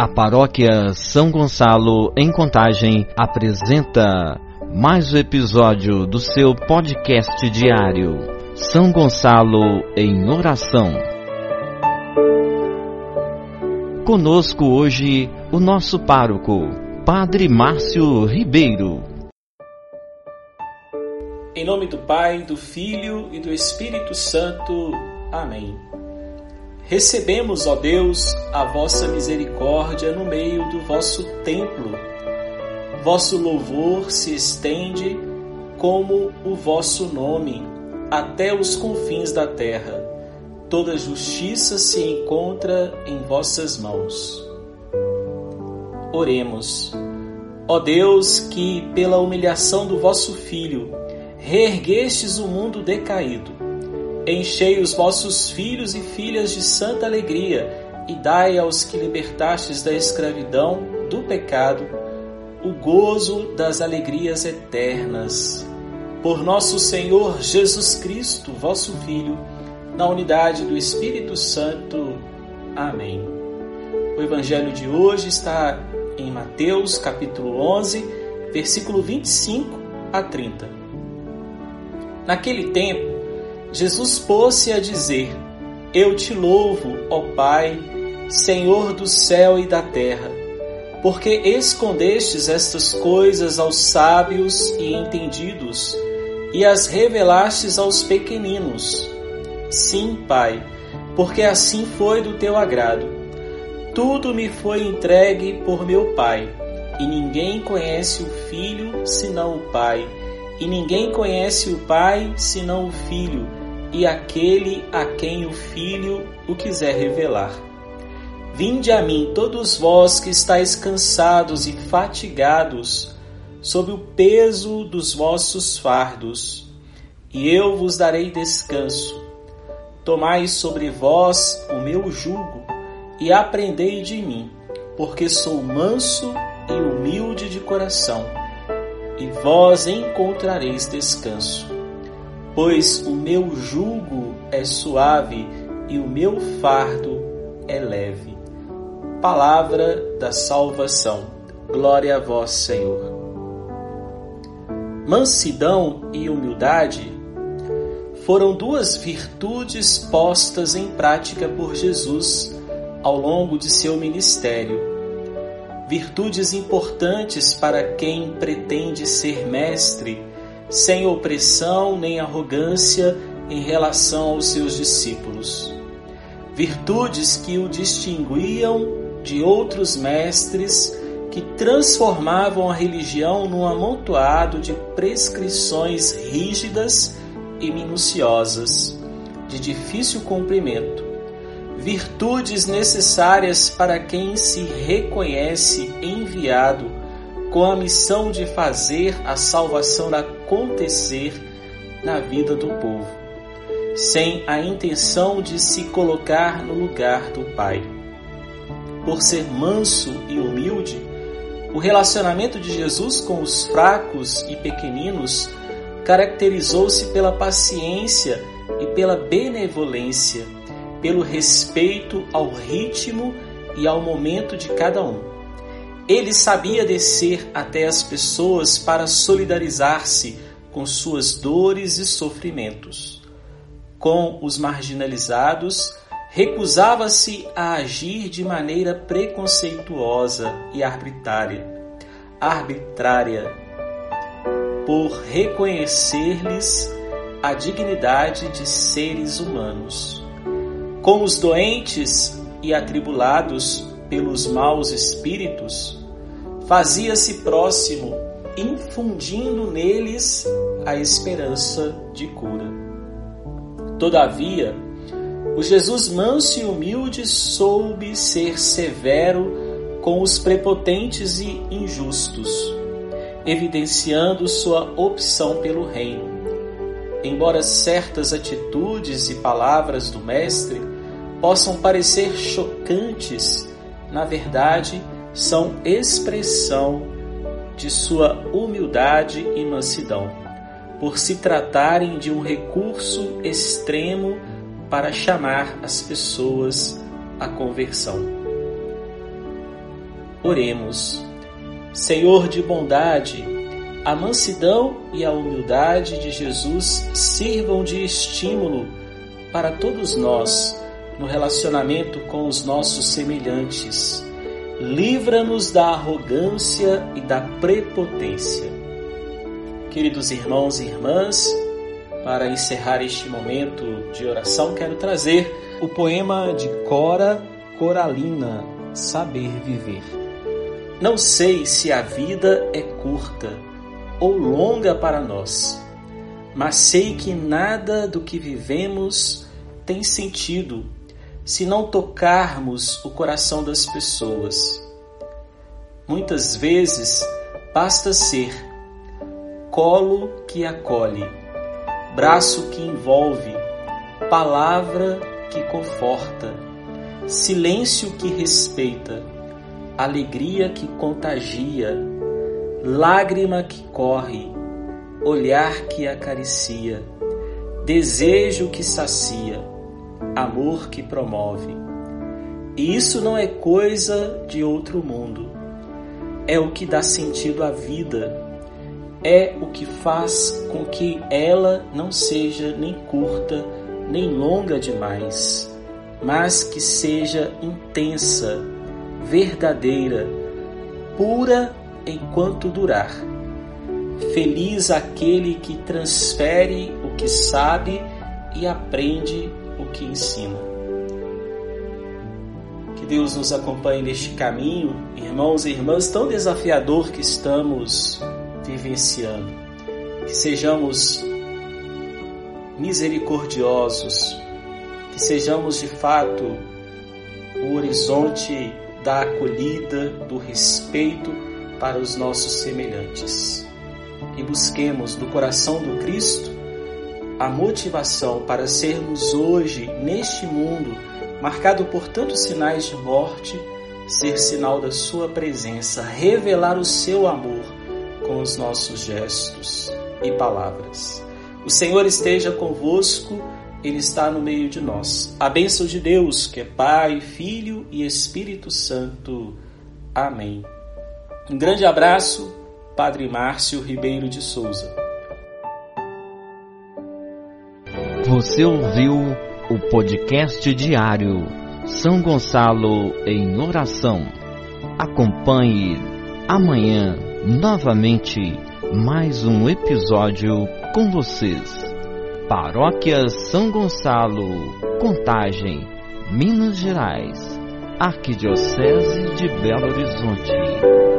A paróquia São Gonçalo, em Contagem, apresenta mais um episódio do seu podcast diário. São Gonçalo em Oração. Conosco hoje o nosso pároco, Padre Márcio Ribeiro. Em nome do Pai, do Filho e do Espírito Santo. Amém. Recebemos, ó Deus, a vossa misericórdia no meio do vosso templo. Vosso louvor se estende como o vosso nome até os confins da terra. Toda justiça se encontra em vossas mãos. Oremos. Ó Deus, que pela humilhação do vosso Filho reerguestes o mundo decaído Enchei os vossos filhos e filhas de santa alegria e dai aos que libertastes da escravidão, do pecado, o gozo das alegrias eternas. Por nosso Senhor Jesus Cristo, vosso Filho, na unidade do Espírito Santo. Amém. O evangelho de hoje está em Mateus, capítulo 11, versículo 25 a 30. Naquele tempo, Jesus pôs-se a dizer: Eu te louvo, ó Pai, Senhor do céu e da terra, porque escondestes estas coisas aos sábios e entendidos e as revelastes aos pequeninos. Sim, Pai, porque assim foi do teu agrado. Tudo me foi entregue por meu Pai, e ninguém conhece o Filho senão o Pai, e ninguém conhece o Pai senão o Filho e aquele a quem o Filho o quiser revelar. Vinde a mim, todos vós que estáis cansados e fatigados, sob o peso dos vossos fardos, e eu vos darei descanso. Tomai sobre vós o meu jugo e aprendei de mim, porque sou manso e humilde de coração, e vós encontrareis descanso pois o meu jugo é suave e o meu fardo é leve. Palavra da salvação. Glória a vós, Senhor. Mansidão e humildade foram duas virtudes postas em prática por Jesus ao longo de seu ministério. Virtudes importantes para quem pretende ser mestre sem opressão nem arrogância em relação aos seus discípulos. Virtudes que o distinguiam de outros mestres que transformavam a religião num amontoado de prescrições rígidas e minuciosas, de difícil cumprimento. Virtudes necessárias para quem se reconhece enviado com a missão de fazer a salvação acontecer na vida do povo, sem a intenção de se colocar no lugar do Pai. Por ser manso e humilde, o relacionamento de Jesus com os fracos e pequeninos caracterizou-se pela paciência e pela benevolência, pelo respeito ao ritmo e ao momento de cada um. Ele sabia descer até as pessoas para solidarizar-se com suas dores e sofrimentos. Com os marginalizados, recusava-se a agir de maneira preconceituosa e arbitrária, arbitrária, por reconhecer-lhes a dignidade de seres humanos. Com os doentes e atribulados pelos maus espíritos, fazia-se próximo, infundindo neles a esperança de cura. Todavia, o Jesus manso e humilde soube ser severo com os prepotentes e injustos, evidenciando sua opção pelo reino. Embora certas atitudes e palavras do Mestre possam parecer chocantes, na verdade, são expressão de sua humildade e mansidão, por se tratarem de um recurso extremo para chamar as pessoas à conversão. Oremos. Senhor de bondade, a mansidão e a humildade de Jesus sirvam de estímulo para todos nós no relacionamento com os nossos semelhantes. Livra-nos da arrogância e da prepotência. Queridos irmãos e irmãs, para encerrar este momento de oração, quero trazer o poema de Cora Coralina, Saber Viver. Não sei se a vida é curta ou longa para nós, mas sei que nada do que vivemos tem sentido se não tocarmos o coração das pessoas. Muitas vezes basta ser colo que acolhe, braço que envolve, palavra que conforta, silêncio que respeita, alegria que contagia, lágrima que corre, olhar que acaricia, desejo que sacia amor que promove. E isso não é coisa de outro mundo. É o que dá sentido à vida. É o que faz com que ela não seja nem curta nem longa demais, mas que seja intensa, verdadeira, pura enquanto durar. Feliz aquele que transfere o que sabe e aprende que ensina. Que Deus nos acompanhe neste caminho, irmãos e irmãs, tão desafiador que estamos vivenciando. Que sejamos misericordiosos, que sejamos de fato o horizonte da acolhida, do respeito para os nossos semelhantes. E busquemos do coração do Cristo a motivação para sermos hoje, neste mundo, marcado por tantos sinais de morte, ser sinal da Sua presença, revelar o Seu amor com os nossos gestos e palavras. O Senhor esteja convosco, Ele está no meio de nós. A bênção de Deus, que é Pai, Filho e Espírito Santo. Amém. Um grande abraço, Padre Márcio Ribeiro de Souza. Você ouviu o podcast diário São Gonçalo em Oração. Acompanhe amanhã novamente mais um episódio com vocês. Paróquia São Gonçalo, Contagem, Minas Gerais, Arquidiocese de Belo Horizonte.